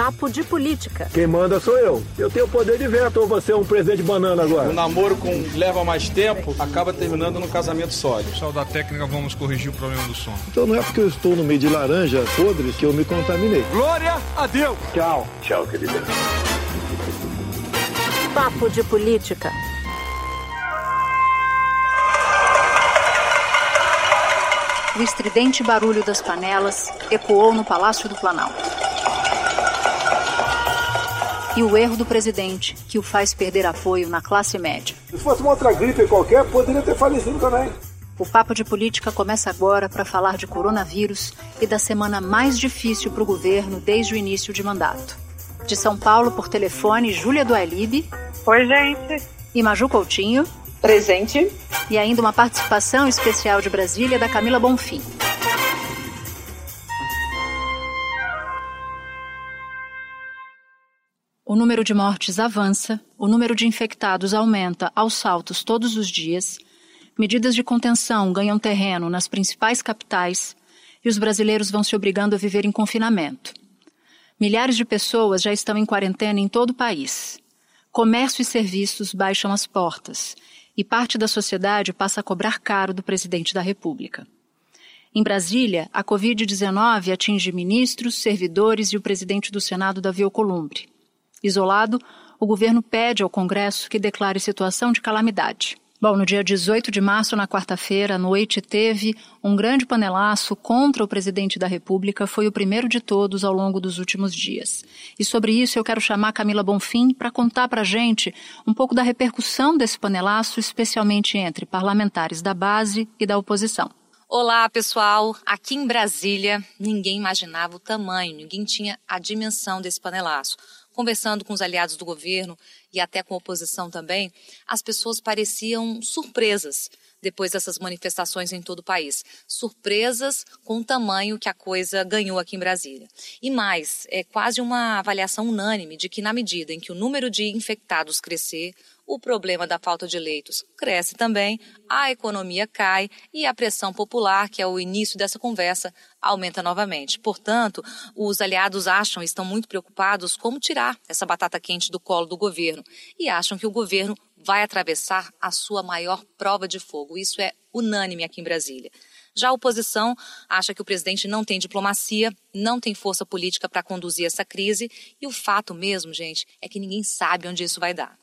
Papo de Política. Quem manda sou eu. Eu tenho poder de veto ou você é um presidente banana agora? O namoro com leva mais tempo acaba terminando num casamento sólido. Pessoal da técnica, vamos corrigir o problema do som. Então não é porque eu estou no meio de laranja podres que eu me contaminei. Glória a Deus! Tchau. Tchau, querida. Papo de Política. O estridente barulho das panelas ecoou no Palácio do Planalto e o erro do presidente, que o faz perder apoio na classe média. Se fosse uma outra gripe qualquer, poderia ter falecido também. O Papo de Política começa agora para falar de coronavírus e da semana mais difícil para o governo desde o início de mandato. De São Paulo, por telefone, Júlia Dualib. Oi, gente. E Maju Coutinho. Presente. E ainda uma participação especial de Brasília da Camila Bonfim. O número de mortes avança, o número de infectados aumenta aos saltos todos os dias, medidas de contenção ganham terreno nas principais capitais e os brasileiros vão se obrigando a viver em confinamento. Milhares de pessoas já estão em quarentena em todo o país. Comércio e serviços baixam as portas e parte da sociedade passa a cobrar caro do presidente da República. Em Brasília, a Covid-19 atinge ministros, servidores e o presidente do Senado, Davi Alcolumbre. Isolado, o governo pede ao Congresso que declare situação de calamidade. Bom, no dia 18 de março, na quarta-feira à noite, teve um grande panelaço contra o presidente da República. Foi o primeiro de todos ao longo dos últimos dias. E sobre isso eu quero chamar Camila Bonfim para contar para a gente um pouco da repercussão desse panelaço, especialmente entre parlamentares da base e da oposição. Olá, pessoal. Aqui em Brasília, ninguém imaginava o tamanho, ninguém tinha a dimensão desse panelaço conversando com os aliados do governo e até com a oposição também, as pessoas pareciam surpresas depois dessas manifestações em todo o país. Surpresas com o tamanho que a coisa ganhou aqui em Brasília. E mais, é quase uma avaliação unânime de que, na medida em que o número de infectados crescer, o problema da falta de leitos cresce também, a economia cai e a pressão popular, que é o início dessa conversa, aumenta novamente. Portanto, os aliados acham, estão muito preocupados como tirar essa batata quente do colo do governo e acham que o governo vai atravessar a sua maior prova de fogo. Isso é unânime aqui em Brasília. Já a oposição acha que o presidente não tem diplomacia, não tem força política para conduzir essa crise e o fato mesmo, gente, é que ninguém sabe onde isso vai dar.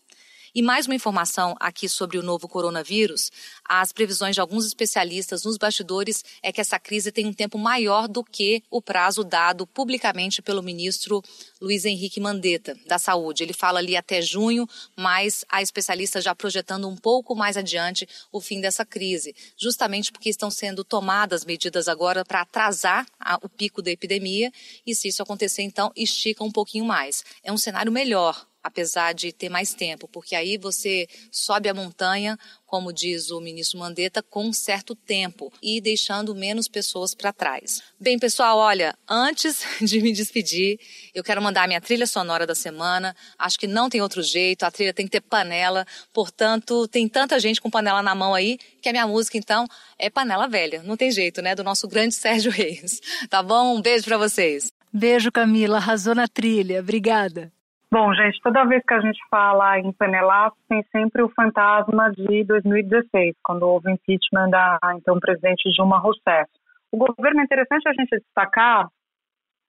E mais uma informação aqui sobre o novo coronavírus: as previsões de alguns especialistas nos bastidores é que essa crise tem um tempo maior do que o prazo dado publicamente pelo ministro Luiz Henrique Mandetta, da Saúde. Ele fala ali até junho, mas a especialista já projetando um pouco mais adiante o fim dessa crise, justamente porque estão sendo tomadas medidas agora para atrasar a, o pico da epidemia e, se isso acontecer, então, estica um pouquinho mais. É um cenário melhor apesar de ter mais tempo, porque aí você sobe a montanha, como diz o ministro Mandetta, com um certo tempo e deixando menos pessoas para trás. Bem, pessoal, olha, antes de me despedir, eu quero mandar a minha trilha sonora da semana. Acho que não tem outro jeito, a trilha tem que ter panela, portanto, tem tanta gente com panela na mão aí que a minha música, então, é panela velha. Não tem jeito, né? Do nosso grande Sérgio Reis. Tá bom? Um beijo para vocês. Beijo, Camila. Arrasou na trilha. Obrigada. Bom, gente, toda vez que a gente fala em panelaço, tem sempre o fantasma de 2016, quando houve impeachment da então presidente Dilma Rousseff. O governo é interessante a gente destacar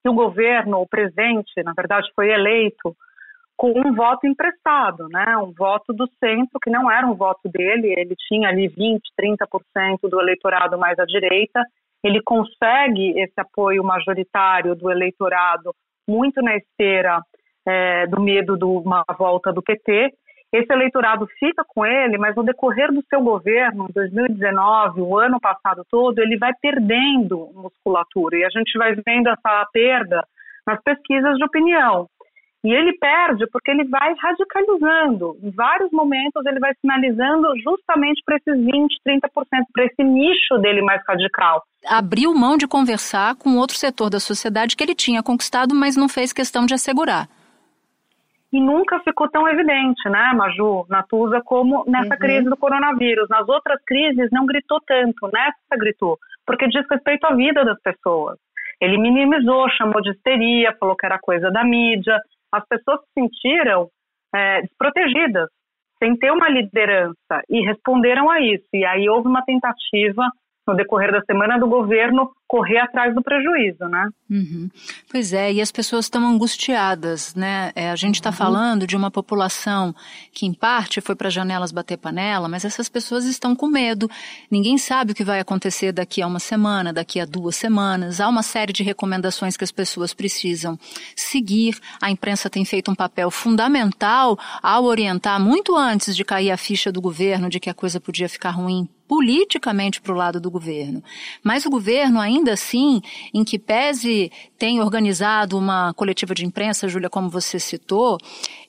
que o governo, o presidente, na verdade, foi eleito com um voto emprestado, né? Um voto do centro que não era um voto dele, ele tinha ali 20, 30% do eleitorado mais à direita. Ele consegue esse apoio majoritário do eleitorado muito na esteira é, do medo de uma volta do PT. Esse eleitorado fica com ele, mas no decorrer do seu governo, 2019, o ano passado todo, ele vai perdendo musculatura e a gente vai vendo essa perda nas pesquisas de opinião. E ele perde porque ele vai radicalizando. Em vários momentos ele vai sinalizando justamente para esses 20, 30%, para esse nicho dele mais radical. Abriu mão de conversar com outro setor da sociedade que ele tinha conquistado, mas não fez questão de assegurar e nunca ficou tão evidente, né, Maju, Natuza, como nessa uhum. crise do coronavírus. Nas outras crises não gritou tanto, nessa gritou, porque diz respeito à vida das pessoas. Ele minimizou, chamou de histeria, falou que era coisa da mídia. As pessoas se sentiram é, desprotegidas, sem ter uma liderança, e responderam a isso. E aí houve uma tentativa no decorrer da semana do governo correr atrás do prejuízo, né? Uhum. Pois é, e as pessoas estão angustiadas, né? É, a gente está uhum. falando de uma população que, em parte, foi para janelas bater panela, mas essas pessoas estão com medo. Ninguém sabe o que vai acontecer daqui a uma semana, daqui a duas semanas. Há uma série de recomendações que as pessoas precisam seguir. A imprensa tem feito um papel fundamental ao orientar, muito antes de cair a ficha do governo de que a coisa podia ficar ruim politicamente para o lado do governo. Mas o governo, ainda assim, em que pese tem organizado uma coletiva de imprensa, Júlia, como você citou,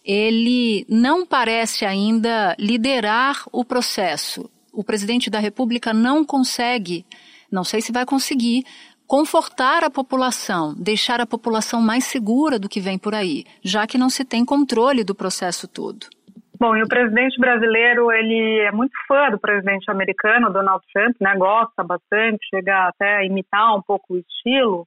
ele não parece ainda liderar o processo. O presidente da República não consegue, não sei se vai conseguir, confortar a população, deixar a população mais segura do que vem por aí, já que não se tem controle do processo todo. Bom, e o presidente brasileiro, ele é muito fã do presidente americano, Donald Trump, né? Gosta bastante, chega até a imitar um pouco o estilo.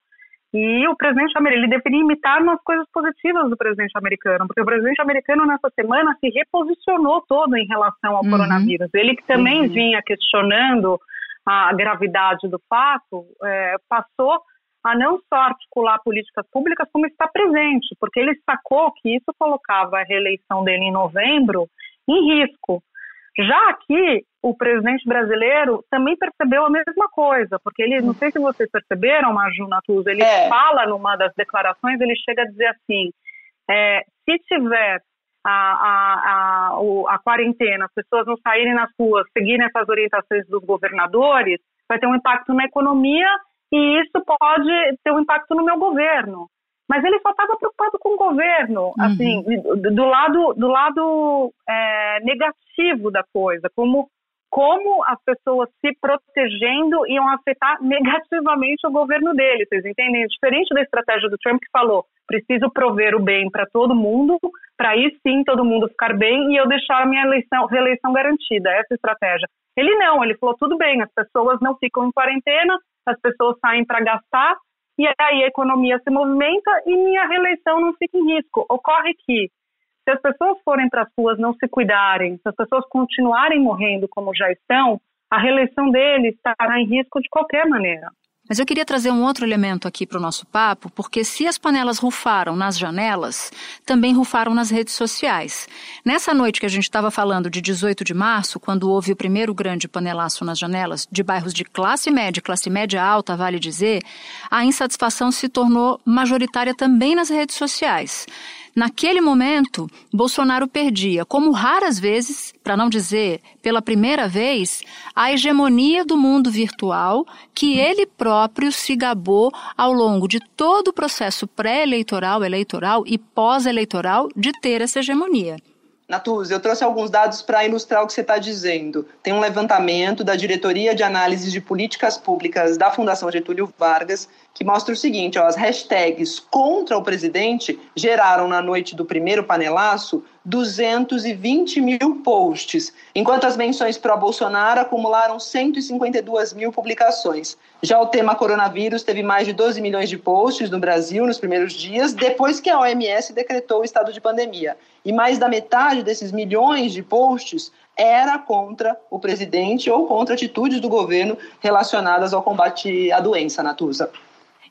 E o presidente americano, ele deveria imitar umas coisas positivas do presidente americano, porque o presidente americano nessa semana se reposicionou todo em relação ao uhum. coronavírus. Ele que também uhum. vinha questionando a gravidade do fato, é, passou a não só articular políticas públicas, como estar presente, porque ele sacou que isso colocava a reeleição dele em novembro em risco. Já aqui, o presidente brasileiro também percebeu a mesma coisa, porque ele, não sei se vocês perceberam, Maju Natuza, ele é. fala numa das declarações, ele chega a dizer assim, é, se tiver a, a, a, a, quarentena, as pessoas não saírem nas ruas, seguirem essas orientações dos governadores, vai ter um impacto na economia e isso pode ter um impacto no meu governo. Mas ele só estava preocupado com o governo, uhum. assim, do lado, do lado é, negativo da coisa, como como as pessoas se protegendo iam afetar negativamente o governo dele, vocês entendem? Diferente da estratégia do Trump que falou, preciso prover o bem para todo mundo, para aí sim todo mundo ficar bem e eu deixar a minha eleição, reeleição garantida, essa estratégia. Ele não, ele falou tudo bem, as pessoas não ficam em quarentena, as pessoas saem para gastar e aí a economia se movimenta e minha reeleição não fica em risco. Ocorre que se as pessoas forem para as ruas não se cuidarem, se as pessoas continuarem morrendo como já estão, a reeleição dele estará em risco de qualquer maneira. Mas eu queria trazer um outro elemento aqui para o nosso papo, porque se as panelas rufaram nas janelas, também rufaram nas redes sociais. Nessa noite que a gente estava falando de 18 de março, quando houve o primeiro grande panelaço nas janelas, de bairros de classe média classe média alta, vale dizer, a insatisfação se tornou majoritária também nas redes sociais. Naquele momento, Bolsonaro perdia, como raras vezes, para não dizer pela primeira vez, a hegemonia do mundo virtual que ele próprio se gabou ao longo de todo o processo pré-eleitoral, eleitoral e pós-eleitoral de ter essa hegemonia. Natuz, eu trouxe alguns dados para ilustrar o que você está dizendo. Tem um levantamento da Diretoria de Análise de Políticas Públicas da Fundação Getúlio Vargas que mostra o seguinte: ó, as hashtags contra o presidente geraram na noite do primeiro panelaço 220 mil posts, enquanto as menções pró-Bolsonaro acumularam 152 mil publicações. Já o tema coronavírus teve mais de 12 milhões de posts no Brasil nos primeiros dias, depois que a OMS decretou o estado de pandemia. E mais da metade desses milhões de posts era contra o presidente ou contra atitudes do governo relacionadas ao combate à doença, Natuza.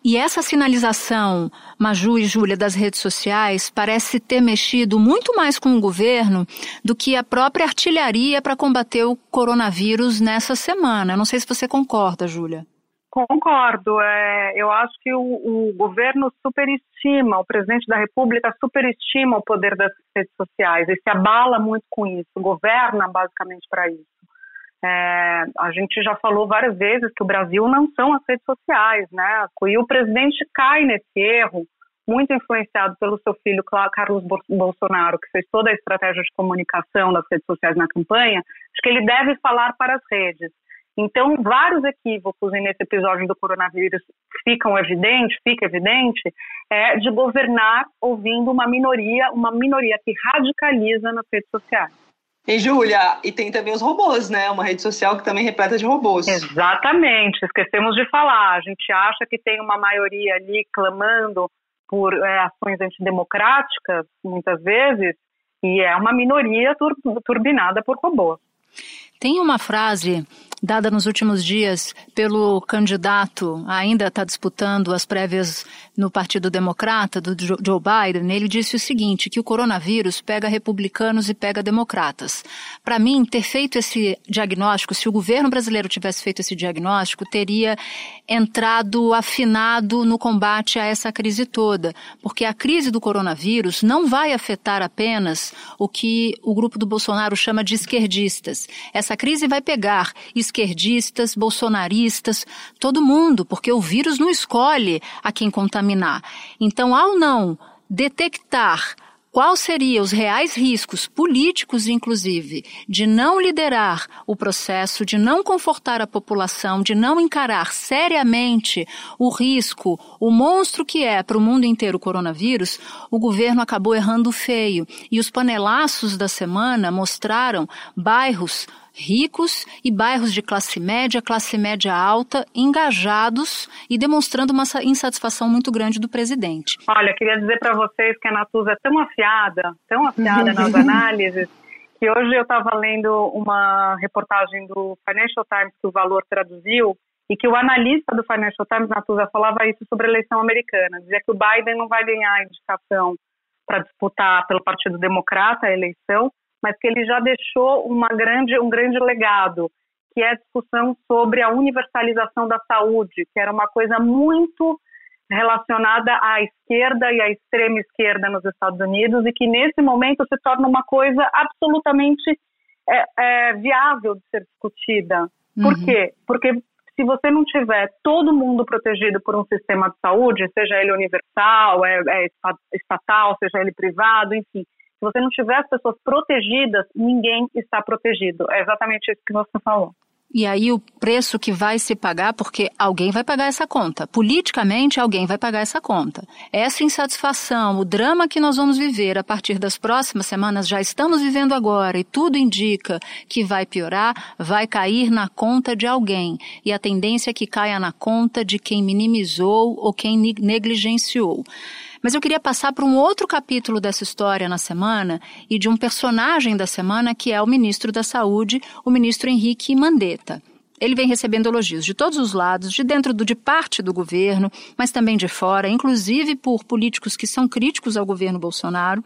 E essa sinalização, Maju e Júlia, das redes sociais, parece ter mexido muito mais com o governo do que a própria artilharia para combater o coronavírus nessa semana. Não sei se você concorda, Júlia. Concordo. É, eu acho que o, o, governo superestima, o presidente da República superestima o poder das redes sociais e se abala muito com isso, governa basicamente para isso. É, a gente já falou várias vezes que o Brasil não são as redes sociais, né? E o presidente cai nesse erro, muito influenciado pelo seu filho Carlos Bolsonaro, que fez toda a estratégia de comunicação das redes sociais na campanha, acho que ele deve falar para as redes. Então, vários equívocos nesse episódio do coronavírus ficam evidentes, fica evidente, é de governar ouvindo uma minoria, uma minoria que radicaliza nas redes sociais. E Júlia, e tem também os robôs, né? Uma rede social que também repleta de robôs. Exatamente, esquecemos de falar. A gente acha que tem uma maioria ali clamando por é, ações antidemocráticas, muitas vezes, e é uma minoria tur turbinada por robôs. Tem uma frase dada nos últimos dias pelo candidato, ainda está disputando as prévias no Partido Democrata, do Joe Biden, ele disse o seguinte, que o coronavírus pega republicanos e pega democratas. Para mim, ter feito esse diagnóstico, se o governo brasileiro tivesse feito esse diagnóstico, teria entrado afinado no combate a essa crise toda, porque a crise do coronavírus não vai afetar apenas o que o grupo do Bolsonaro chama de esquerdistas. Essa crise vai pegar esquerdistas, bolsonaristas, todo mundo, porque o vírus não escolhe a quem contaminar. Então, ao não detectar Quais seriam os reais riscos políticos, inclusive, de não liderar o processo, de não confortar a população, de não encarar seriamente o risco, o monstro que é para o mundo inteiro o coronavírus? O governo acabou errando feio. E os panelaços da semana mostraram bairros ricos e bairros de classe média, classe média alta, engajados e demonstrando uma insatisfação muito grande do presidente. Olha, queria dizer para vocês que a Natuza é tão afiada, tão afiada nas análises, que hoje eu estava lendo uma reportagem do Financial Times que o Valor traduziu e que o analista do Financial Times, Natuza, falava isso sobre a eleição americana. Dizia que o Biden não vai ganhar a indicação para disputar pelo Partido Democrata a eleição, mas que ele já deixou uma grande, um grande legado, que é a discussão sobre a universalização da saúde, que era uma coisa muito relacionada à esquerda e à extrema esquerda nos Estados Unidos e que nesse momento se torna uma coisa absolutamente é, é, viável de ser discutida. Por uhum. quê? Porque se você não tiver todo mundo protegido por um sistema de saúde, seja ele universal, é, é estatal, seja ele privado, enfim, se você não tiver as pessoas protegidas, ninguém está protegido. É exatamente isso que você falou. E aí o preço que vai se pagar, porque alguém vai pagar essa conta. Politicamente, alguém vai pagar essa conta. Essa insatisfação, o drama que nós vamos viver a partir das próximas semanas, já estamos vivendo agora e tudo indica que vai piorar, vai cair na conta de alguém. E a tendência é que caia na conta de quem minimizou ou quem negligenciou. Mas eu queria passar para um outro capítulo dessa história na semana e de um personagem da semana que é o ministro da Saúde, o ministro Henrique Mandetta. Ele vem recebendo elogios de todos os lados, de dentro do, de parte do governo, mas também de fora, inclusive por políticos que são críticos ao governo Bolsonaro.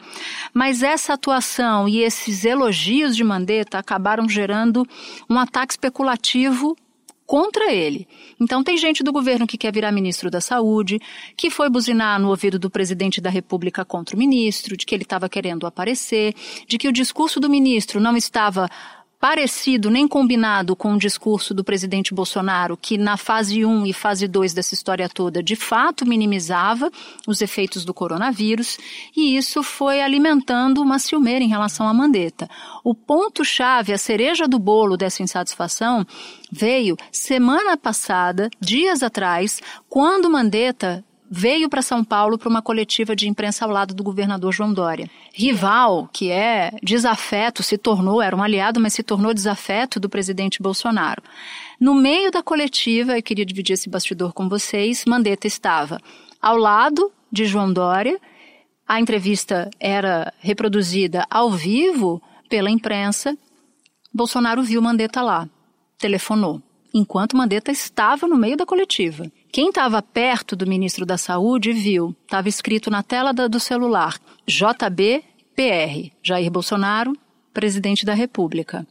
Mas essa atuação e esses elogios de Mandetta acabaram gerando um ataque especulativo contra ele. Então, tem gente do governo que quer virar ministro da Saúde, que foi buzinar no ouvido do presidente da República contra o ministro, de que ele estava querendo aparecer, de que o discurso do ministro não estava parecido nem combinado com o discurso do presidente Bolsonaro, que na fase 1 e fase 2 dessa história toda, de fato minimizava os efeitos do coronavírus, e isso foi alimentando uma ciumeira em relação à Mandetta. O ponto-chave, a cereja do bolo dessa insatisfação, veio semana passada, dias atrás, quando Mandetta veio para São Paulo para uma coletiva de imprensa ao lado do governador João Dória. Rival, que é desafeto, se tornou, era um aliado, mas se tornou desafeto do presidente Bolsonaro. No meio da coletiva, eu queria dividir esse bastidor com vocês, Mandetta estava ao lado de João Dória, a entrevista era reproduzida ao vivo pela imprensa, Bolsonaro viu Mandetta lá, telefonou enquanto Mandetta estava no meio da coletiva. Quem estava perto do ministro da Saúde viu, estava escrito na tela do celular, JBPR, Jair Bolsonaro, presidente da República.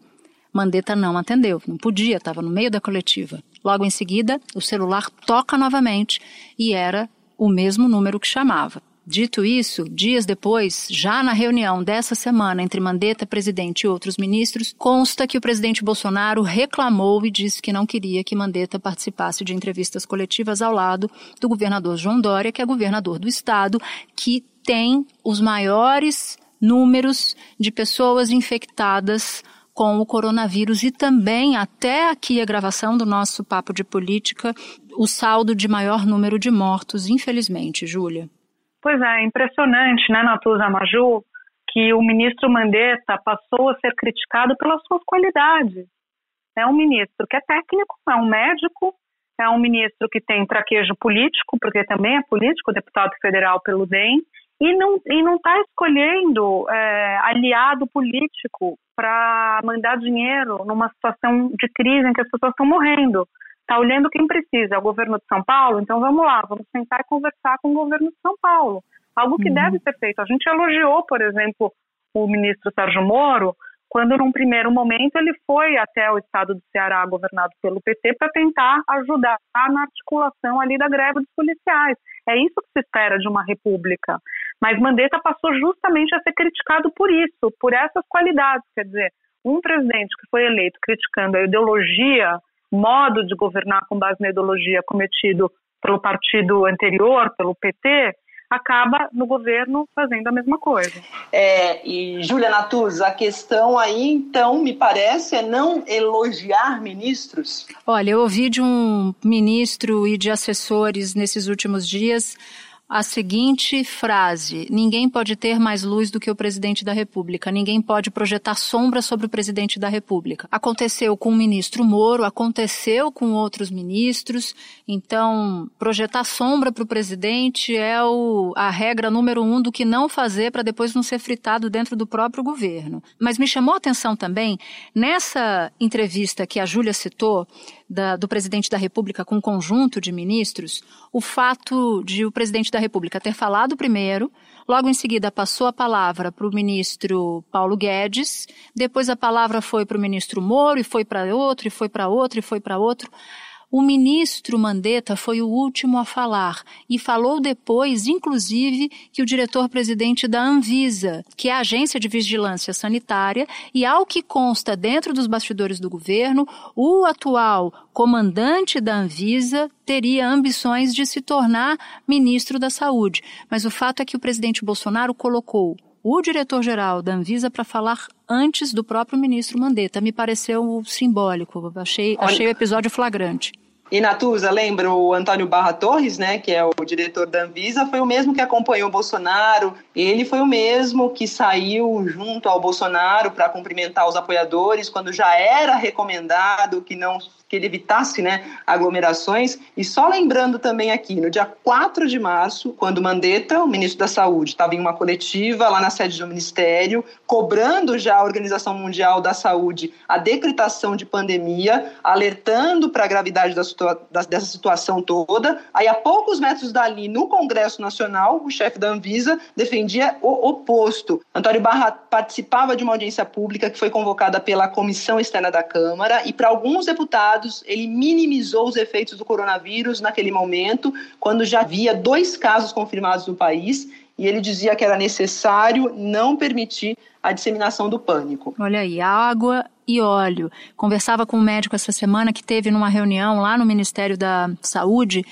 Mandetta não atendeu, não podia, estava no meio da coletiva. Logo em seguida, o celular toca novamente e era o mesmo número que chamava. Dito isso, dias depois, já na reunião dessa semana entre Mandetta, presidente e outros ministros, consta que o presidente Bolsonaro reclamou e disse que não queria que Mandetta participasse de entrevistas coletivas ao lado do governador João Dória, que é governador do estado, que tem os maiores números de pessoas infectadas com o coronavírus e também, até aqui a gravação do nosso papo de política, o saldo de maior número de mortos, infelizmente, Júlia. Pois é, impressionante, né, Natuza Maju, que o ministro Mandetta passou a ser criticado pelas suas qualidades. É um ministro que é técnico, é um médico, é um ministro que tem traquejo político, porque também é político, deputado federal pelo DEM, e não e não está escolhendo é, aliado político para mandar dinheiro numa situação de crise em que as pessoas estão morrendo. Está olhando quem precisa, é o governo de São Paulo, então vamos lá, vamos sentar e conversar com o governo de São Paulo. Algo que uhum. deve ser feito. A gente elogiou, por exemplo, o ministro Sérgio Moro, quando num primeiro momento ele foi até o estado do Ceará, governado pelo PT, para tentar ajudar na articulação ali da greve dos policiais. É isso que se espera de uma república. Mas Mandetta passou justamente a ser criticado por isso, por essas qualidades. Quer dizer, um presidente que foi eleito criticando a ideologia, modo de governar com base na ideologia cometido pelo partido anterior, pelo PT, acaba no governo fazendo a mesma coisa. É, e Júlia Natuz, a questão aí, então, me parece, é não elogiar ministros? Olha, eu ouvi de um ministro e de assessores nesses últimos dias a seguinte frase: Ninguém pode ter mais luz do que o presidente da República, ninguém pode projetar sombra sobre o presidente da República. Aconteceu com o ministro Moro, aconteceu com outros ministros, então projetar sombra para o presidente é o, a regra número um do que não fazer para depois não ser fritado dentro do próprio governo. Mas me chamou a atenção também, nessa entrevista que a Júlia citou, da, do presidente da República com um conjunto de ministros, o fato de o presidente da República ter falado primeiro, logo em seguida passou a palavra para o ministro Paulo Guedes, depois a palavra foi para o ministro Moro, e foi para outro, e foi para outro, e foi para outro. O ministro Mandetta foi o último a falar e falou depois, inclusive, que o diretor-presidente da Anvisa, que é a agência de vigilância sanitária, e ao que consta dentro dos bastidores do governo, o atual comandante da Anvisa teria ambições de se tornar ministro da Saúde. Mas o fato é que o presidente Bolsonaro colocou o diretor-geral da Anvisa para falar antes do próprio ministro Mandetta. Me pareceu simbólico, achei, achei o episódio flagrante. E Natuza, lembra o Antônio Barra Torres, né, que é o diretor da Anvisa, foi o mesmo que acompanhou o Bolsonaro. Ele foi o mesmo que saiu junto ao Bolsonaro para cumprimentar os apoiadores quando já era recomendado que não que ele evitasse né, aglomerações. E só lembrando também aqui, no dia 4 de março, quando Mandetta, o ministro da Saúde, estava em uma coletiva lá na sede do Ministério, cobrando já a Organização Mundial da Saúde a decretação de pandemia, alertando para a gravidade da situa dessa situação toda. Aí, a poucos metros dali, no Congresso Nacional, o chefe da Anvisa defendia o oposto. Antônio Barra participava de uma audiência pública que foi convocada pela Comissão Externa da Câmara e para alguns deputados ele minimizou os efeitos do coronavírus naquele momento, quando já havia dois casos confirmados no país, e ele dizia que era necessário não permitir a disseminação do pânico. Olha aí, água e óleo. Conversava com um médico essa semana que teve numa reunião lá no Ministério da Saúde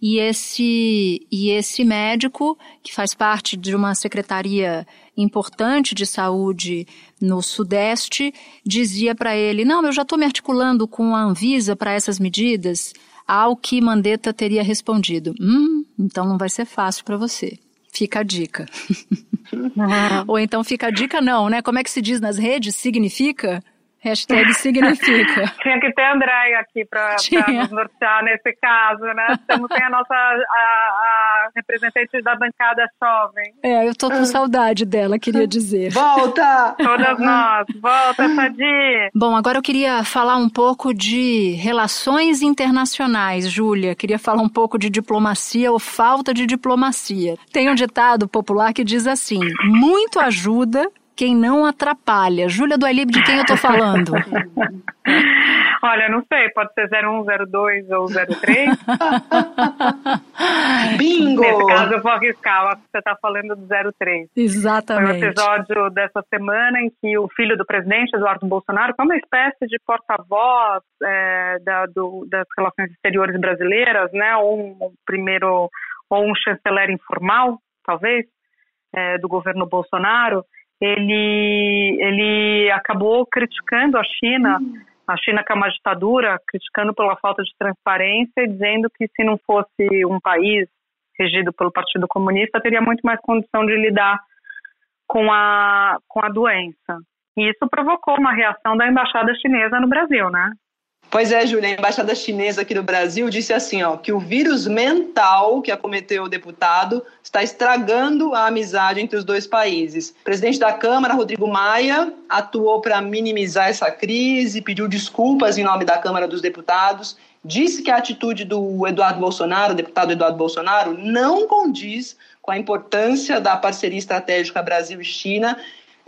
e esse e esse médico que faz parte de uma secretaria importante de saúde no Sudeste dizia para ele: Não, eu já estou me articulando com a Anvisa para essas medidas. Ao que Mandetta teria respondido: Hum, então não vai ser fácil para você. Fica a dica. Ou então fica a dica, não, né? Como é que se diz nas redes? Significa? Hashtag significa. Tinha que ter Andréia aqui para nos nortear nesse caso, né? Temos tem a nossa a, a, representante da bancada jovem. É, eu tô com saudade dela, queria dizer. Volta! Todas nós. Volta, Sadi! Bom, agora eu queria falar um pouco de relações internacionais, Júlia. Queria falar um pouco de diplomacia ou falta de diplomacia. Tem um ditado popular que diz assim: muito ajuda quem não atrapalha. Júlia do Alib, de quem eu tô falando? Olha, não sei, pode ser 01, 02 ou 03. Bingo! Nesse caso eu vou arriscar, acho que você está falando do 03. Exatamente. Foi um episódio dessa semana em que o filho do presidente, Eduardo Bolsonaro, foi uma espécie de porta-voz é, da, das relações exteriores brasileiras, né? Ou um primeiro, ou um chanceler informal, talvez, é, do governo Bolsonaro ele, ele acabou criticando a China, a China que é uma ditadura, criticando pela falta de transparência dizendo que se não fosse um país regido pelo Partido Comunista, teria muito mais condição de lidar com a, com a doença. E isso provocou uma reação da embaixada chinesa no Brasil, né? Pois é, Júlia, a embaixada chinesa aqui no Brasil disse assim, ó, que o vírus mental que acometeu o deputado está estragando a amizade entre os dois países. O presidente da Câmara, Rodrigo Maia, atuou para minimizar essa crise, pediu desculpas em nome da Câmara dos Deputados, disse que a atitude do Eduardo Bolsonaro, deputado Eduardo Bolsonaro, não condiz com a importância da parceria estratégica Brasil e China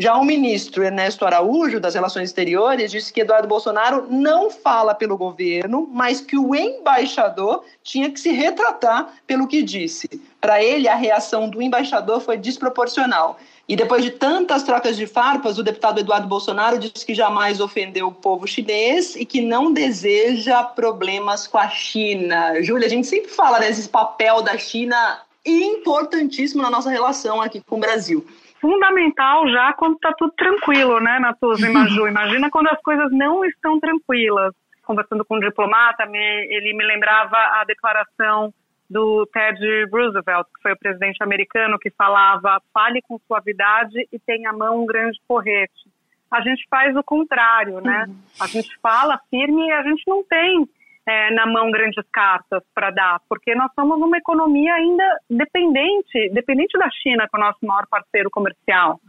já o ministro Ernesto Araújo, das Relações Exteriores, disse que Eduardo Bolsonaro não fala pelo governo, mas que o embaixador tinha que se retratar pelo que disse. Para ele, a reação do embaixador foi desproporcional. E depois de tantas trocas de farpas, o deputado Eduardo Bolsonaro disse que jamais ofendeu o povo chinês e que não deseja problemas com a China. Júlia, a gente sempre fala desse papel da China importantíssimo na nossa relação aqui com o Brasil fundamental já quando está tudo tranquilo, né, Natuza e Maju? Imagina quando as coisas não estão tranquilas. Conversando com um diplomata, me, ele me lembrava a declaração do Ted Roosevelt, que foi o presidente americano, que falava: fale com suavidade e tenha a mão um grande porrete. A gente faz o contrário, né? Uhum. A gente fala firme e a gente não tem é, na mão grandes cartas para dar, porque nós somos uma economia ainda dependente, dependente da China, que é o nosso maior parceiro comercial,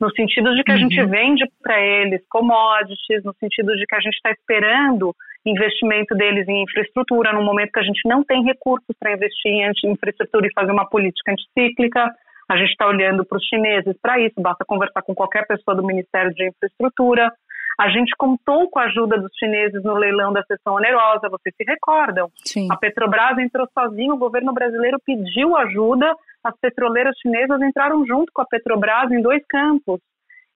no sentido de que a uhum. gente vende para eles commodities, no sentido de que a gente está esperando investimento deles em infraestrutura, no momento que a gente não tem recursos para investir em infraestrutura e fazer uma política anticíclica. A gente está olhando para os chineses para isso, basta conversar com qualquer pessoa do Ministério de Infraestrutura. A gente contou com a ajuda dos chineses no leilão da sessão onerosa, vocês se recordam? Sim. A Petrobras entrou sozinha, o governo brasileiro pediu ajuda, as petroleiras chinesas entraram junto com a Petrobras em dois campos.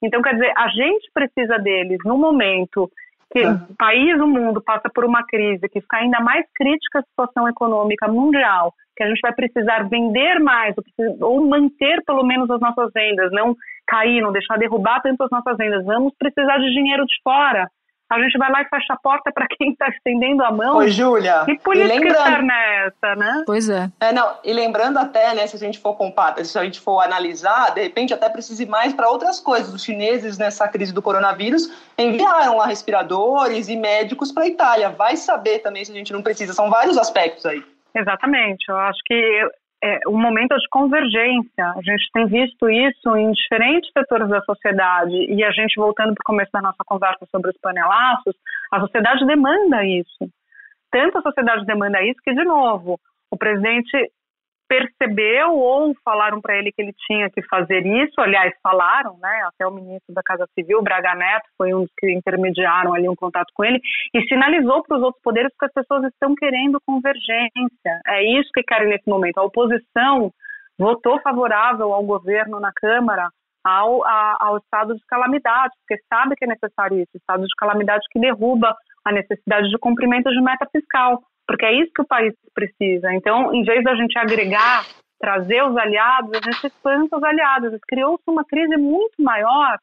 Então, quer dizer, a gente precisa deles no momento que o país, o mundo passa por uma crise que fica ainda mais crítica a situação econômica mundial, que a gente vai precisar vender mais ou manter pelo menos as nossas vendas, não cair, não deixar derrubar tanto as nossas vendas. Vamos precisar de dinheiro de fora. A gente vai lá e fecha a porta para quem está estendendo a mão. Oi, Júlia. Que política e lembrando... externa é essa, né? Pois é. é. Não, e lembrando até, né, se a gente for comparar, se a gente for analisar, de repente até precise mais para outras coisas. Os chineses, nessa crise do coronavírus, enviaram lá respiradores e médicos para a Itália. Vai saber também se a gente não precisa. São vários aspectos aí. Exatamente. Eu acho que é um momento de convergência. A gente tem visto isso em diferentes setores da sociedade e a gente, voltando para o começo da nossa conversa sobre os panelaços, a sociedade demanda isso. Tanto a sociedade demanda isso que, de novo, o presidente percebeu ou falaram para ele que ele tinha que fazer isso, aliás, falaram, né, até o ministro da Casa Civil, Braga Neto, foi um dos que intermediaram ali um contato com ele, e sinalizou para os outros poderes que as pessoas estão querendo convergência. É isso que querem nesse momento. A oposição votou favorável ao governo na Câmara ao, a, ao estado de calamidade, porque sabe que é necessário isso, estado de calamidade que derruba a necessidade de cumprimento de meta fiscal porque é isso que o país precisa. Então, em vez da gente agregar, trazer os aliados, a gente espanta os aliados. Criou-se uma crise muito maior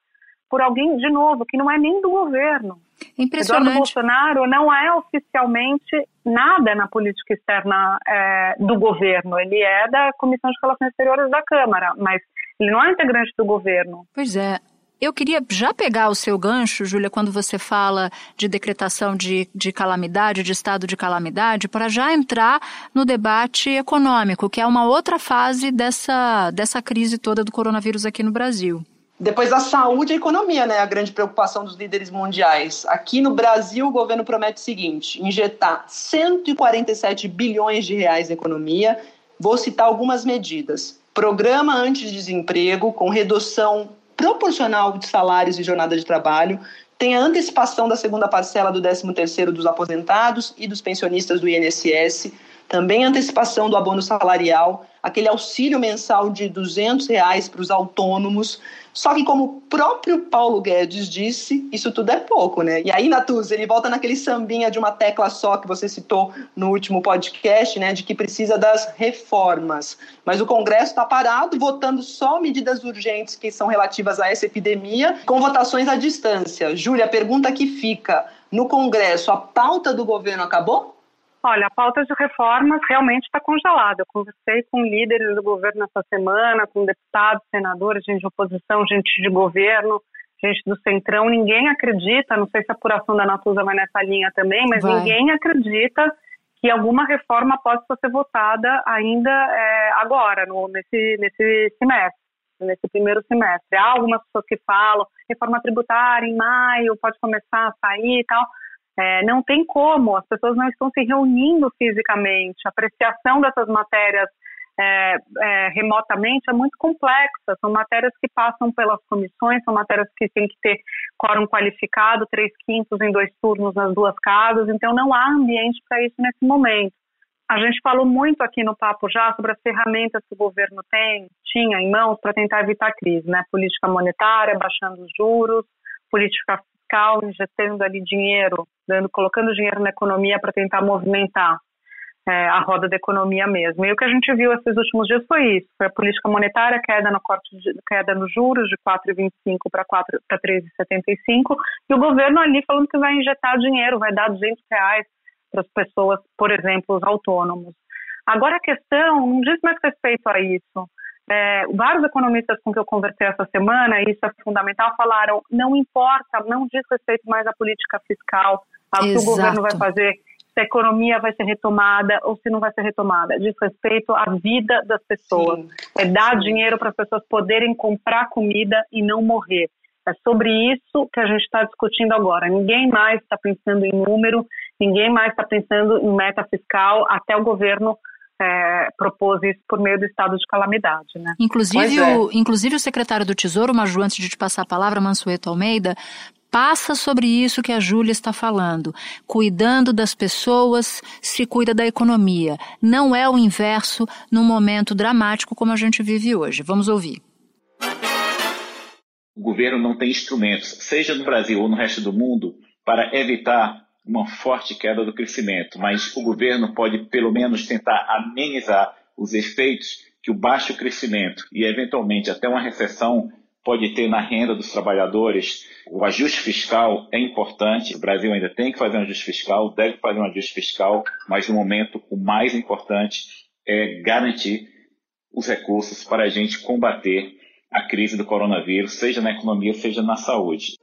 por alguém, de novo, que não é nem do governo. Impressionante. Eduardo Bolsonaro não é oficialmente nada na política externa é, do governo. Ele é da Comissão de Relações Exteriores da Câmara, mas ele não é integrante do governo. Pois é. Eu queria já pegar o seu gancho, Júlia, quando você fala de decretação de, de calamidade, de estado de calamidade, para já entrar no debate econômico, que é uma outra fase dessa, dessa crise toda do coronavírus aqui no Brasil. Depois da saúde e a economia, né? A grande preocupação dos líderes mundiais. Aqui no Brasil, o governo promete o seguinte: injetar 147 bilhões de reais na economia. Vou citar algumas medidas. Programa anti-desemprego, com redução proporcional de salários e jornada de trabalho, tem a antecipação da segunda parcela do 13º dos aposentados e dos pensionistas do INSS, também a antecipação do abono salarial, aquele auxílio mensal de 200 reais para os autônomos, só que, como o próprio Paulo Guedes disse, isso tudo é pouco, né? E aí, Natuz, ele volta naquele sambinha de uma tecla só que você citou no último podcast, né? De que precisa das reformas. Mas o Congresso está parado, votando só medidas urgentes que são relativas a essa epidemia, com votações à distância. Júlia, a pergunta que fica: no Congresso, a pauta do governo acabou? Olha, a pauta de reformas realmente está congelada. Eu conversei com líderes do governo essa semana, com deputados, senadores, gente de oposição, gente de governo, gente do Centrão. Ninguém acredita, não sei se a apuração da Natuza vai nessa linha também, mas vai. ninguém acredita que alguma reforma possa ser votada ainda é, agora, no, nesse, nesse semestre, nesse primeiro semestre. Há algumas pessoas que falam reforma tributária em maio, pode começar a sair e tal. É, não tem como, as pessoas não estão se reunindo fisicamente. A apreciação dessas matérias é, é, remotamente é muito complexa. São matérias que passam pelas comissões, são matérias que têm que ter quórum qualificado, três quintos em dois turnos nas duas casas, então não há ambiente para isso nesse momento. A gente falou muito aqui no papo já sobre as ferramentas que o governo tem, tinha em mãos para tentar evitar a crise, né? Política monetária, baixando os juros, política fiscal, injetando ali dinheiro, dando, colocando dinheiro na economia para tentar movimentar é, a roda da economia mesmo. E o que a gente viu esses últimos dias foi isso: foi a política monetária, queda no corte de, queda nos juros de 4,25 para 3,75, e o governo ali falando que vai injetar dinheiro, vai dar 200 reais para as pessoas, por exemplo, os autônomos. Agora a questão não diz mais respeito a isso. É, vários economistas com que eu conversei essa semana, e isso é fundamental, falaram: não importa, não diz respeito mais à política fiscal, ao que o governo vai fazer se a economia vai ser retomada ou se não vai ser retomada. Diz respeito à vida das pessoas. Sim. É dar dinheiro para as pessoas poderem comprar comida e não morrer. É sobre isso que a gente está discutindo agora. Ninguém mais está pensando em número, ninguém mais está pensando em meta fiscal, até o governo é, propôs isso por meio do estado de calamidade. Né? Inclusive, é. o, inclusive o secretário do Tesouro, Maju, antes de te passar a palavra, Mansueto Almeida, passa sobre isso que a Júlia está falando. Cuidando das pessoas, se cuida da economia. Não é o inverso num momento dramático como a gente vive hoje. Vamos ouvir. O governo não tem instrumentos, seja no Brasil ou no resto do mundo, para evitar uma forte queda do crescimento, mas o governo pode pelo menos tentar amenizar os efeitos que o baixo crescimento e eventualmente até uma recessão pode ter na renda dos trabalhadores. O ajuste fiscal é importante, o Brasil ainda tem que fazer um ajuste fiscal, deve fazer um ajuste fiscal, mas no momento o mais importante é garantir os recursos para a gente combater a crise do coronavírus, seja na economia, seja na saúde.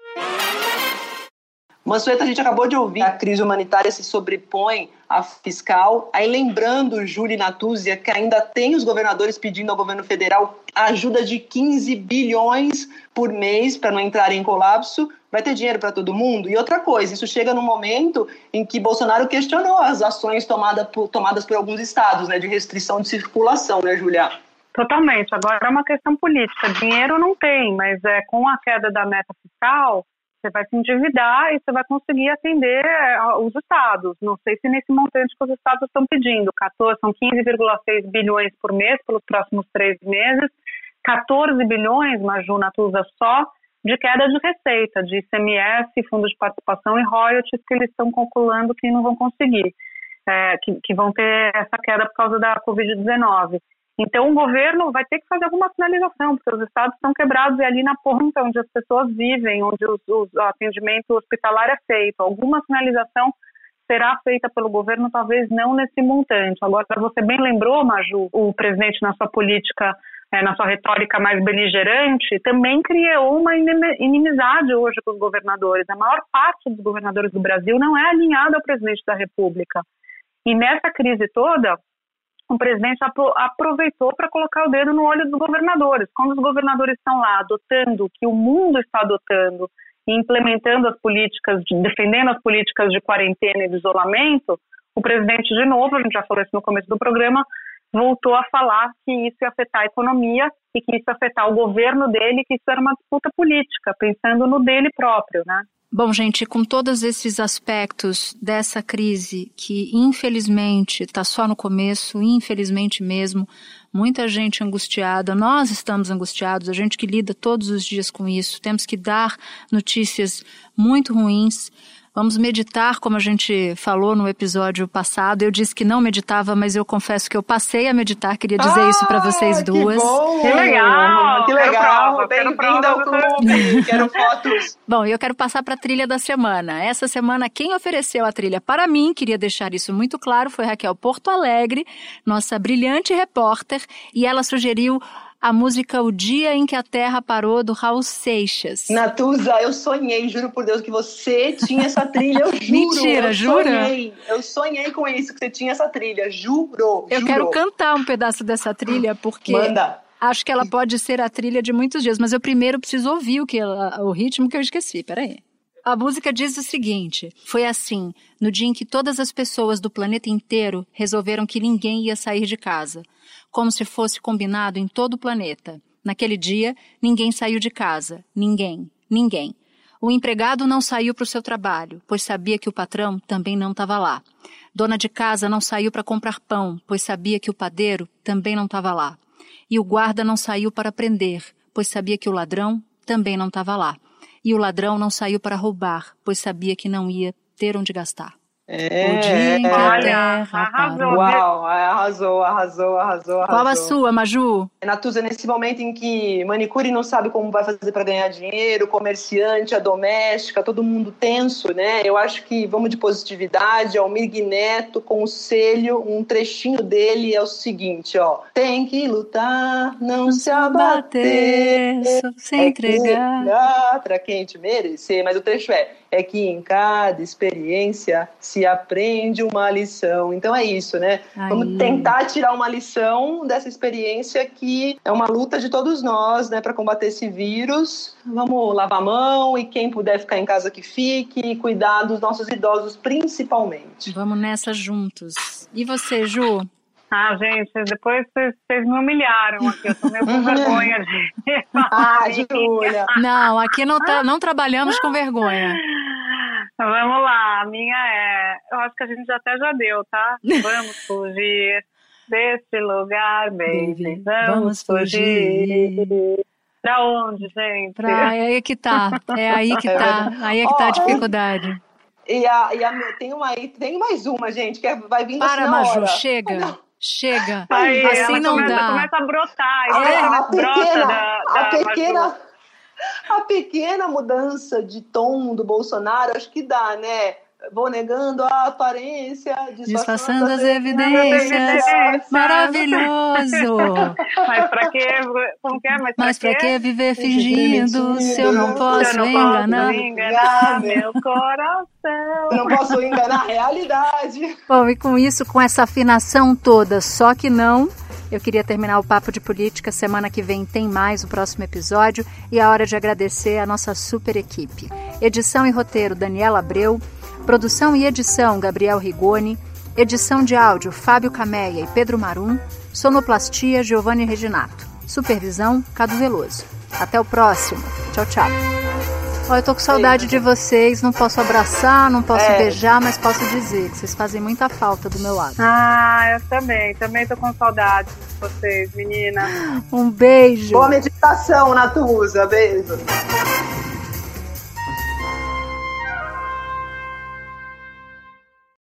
Mansueta, a gente acabou de ouvir a crise humanitária se sobrepõe à fiscal. Aí lembrando, Júlia Natuzia, que ainda tem os governadores pedindo ao governo federal ajuda de 15 bilhões por mês para não entrar em colapso. Vai ter dinheiro para todo mundo? E outra coisa, isso chega num momento em que Bolsonaro questionou as ações tomada por, tomadas por alguns estados, né, de restrição de circulação, né, Júlia? Totalmente. Agora é uma questão política. Dinheiro não tem, mas é com a queda da meta fiscal, você vai se endividar e você vai conseguir atender é, os estados. Não sei se nesse montante que os estados estão pedindo. 14, são 15,6 bilhões por mês pelos próximos três meses. 14 bilhões, Maju Natuza, só de queda de receita, de ICMS, fundo de participação e royalties que eles estão calculando que não vão conseguir, é, que, que vão ter essa queda por causa da Covid-19. Então, o governo vai ter que fazer alguma sinalização, porque os estados estão quebrados e ali na ponta onde as pessoas vivem, onde os, os, o atendimento hospitalar é feito. Alguma sinalização será feita pelo governo, talvez não nesse montante. Agora, você bem lembrou, Maju, o presidente na sua política, é, na sua retórica mais beligerante, também criou uma inimizade hoje com os governadores. A maior parte dos governadores do Brasil não é alinhada ao presidente da República. E nessa crise toda, o presidente aproveitou para colocar o dedo no olho dos governadores. Quando os governadores estão lá adotando o que o mundo está adotando e implementando as políticas, defendendo as políticas de quarentena e de isolamento, o presidente, de novo, a gente já falou isso no começo do programa, voltou a falar que isso ia afetar a economia e que isso ia afetar o governo dele, que isso era uma disputa política, pensando no dele próprio, né? Bom, gente, com todos esses aspectos dessa crise que infelizmente está só no começo, infelizmente mesmo, muita gente angustiada, nós estamos angustiados, a gente que lida todos os dias com isso, temos que dar notícias muito ruins. Vamos meditar, como a gente falou no episódio passado. Eu disse que não meditava, mas eu confesso que eu passei a meditar. Queria dizer ah, isso para vocês duas. Que, bom. que legal, que legal. Bem-vinda ao clube. Quero fotos. Bom, eu quero passar para a trilha da semana. Essa semana, quem ofereceu a trilha para mim, queria deixar isso muito claro, foi Raquel Porto Alegre, nossa brilhante repórter, e ela sugeriu a música O Dia em que a Terra Parou, do Raul Seixas. Natuza, eu sonhei, juro por Deus, que você tinha essa trilha, eu juro. Mentira, eu jura? Sonhei, eu sonhei com isso, que você tinha essa trilha, juro. Eu juro. quero cantar um pedaço dessa trilha, porque Manda. acho que ela pode ser a trilha de muitos dias, mas eu primeiro preciso ouvir o, que ela- o ritmo que eu esqueci, peraí. A música diz o seguinte: Foi assim, no dia em que todas as pessoas do planeta inteiro resolveram que ninguém ia sair de casa, como se fosse combinado em todo o planeta. Naquele dia, ninguém saiu de casa. Ninguém. Ninguém. O empregado não saiu para o seu trabalho, pois sabia que o patrão também não estava lá. Dona de casa não saiu para comprar pão, pois sabia que o padeiro também não estava lá. E o guarda não saiu para prender, pois sabia que o ladrão também não estava lá. E o ladrão não saiu para roubar, pois sabia que não ia ter onde gastar. É, o dia que Olha, terra arrasou. Uau, arrasou, arrasou, arrasou, arrasou. Qual a sua, Maju? Natuza, nesse momento em que manicure não sabe como vai fazer para ganhar dinheiro, comerciante, a doméstica, todo mundo tenso, né? Eu acho que vamos de positividade. Almir Neto, conselho, um trechinho dele é o seguinte, ó. Tem que lutar, não se abater. Bater, só se É entregar. para quem te merecer, mas o trecho é é que em cada experiência se aprende uma lição. Então é isso, né? Aí. Vamos tentar tirar uma lição dessa experiência que é uma luta de todos nós, né, para combater esse vírus. Vamos lavar a mão e quem puder ficar em casa que fique e cuidar dos nossos idosos principalmente. Vamos nessa juntos. E você, Ju? Ah, gente, depois vocês, vocês me humilharam aqui. Eu tô meio com vergonha de Ah, Júlia. Não, aqui não, tá, não trabalhamos com vergonha. Vamos lá, a minha é. Eu acho que a gente até já deu, tá? Vamos fugir desse lugar, baby. Vamos, Vamos fugir. fugir. Pra onde, gente? Pra, é aí que tá. É aí que tá. Aí é que tá a dificuldade. E a, e a, tem, uma, aí- tem mais uma, gente, que é- vai vindo assim Para, na Maju, hora. chega. Chega. Aí, assim não começa, dá. começa a brotar. É, a brota pequena, da, a da pequena, Maju. A pequena mudança de tom do Bolsonaro, acho que dá, né? Vou negando a aparência, Disfarçando as evidências. evidências. Maravilhoso. Mas pra que? Como que é? Mas, Mas pra que viver fingindo se eu não posso Eu não enganar? posso enganar meu coração. Eu não posso enganar a realidade. Bom, e com isso, com essa afinação toda, só que não, eu queria terminar o Papo de Política. Semana que vem tem mais o próximo episódio e é hora de agradecer a nossa super equipe. Edição e roteiro Daniela Abreu, produção e edição Gabriel Rigoni, edição de áudio Fábio Cameia e Pedro Marum, sonoplastia Giovanni Reginato, supervisão Cado Veloso. Até o próximo. Tchau, tchau. Ó, eu tô com saudade de vocês, não posso abraçar, não posso É. beijar, mas posso dizer que vocês fazem muita falta do meu lado. Ah, eu também. Também tô com saudade de vocês, menina. Um beijo. Boa meditação, Natuza. Beijo.